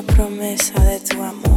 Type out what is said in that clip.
La promesa de tu amor.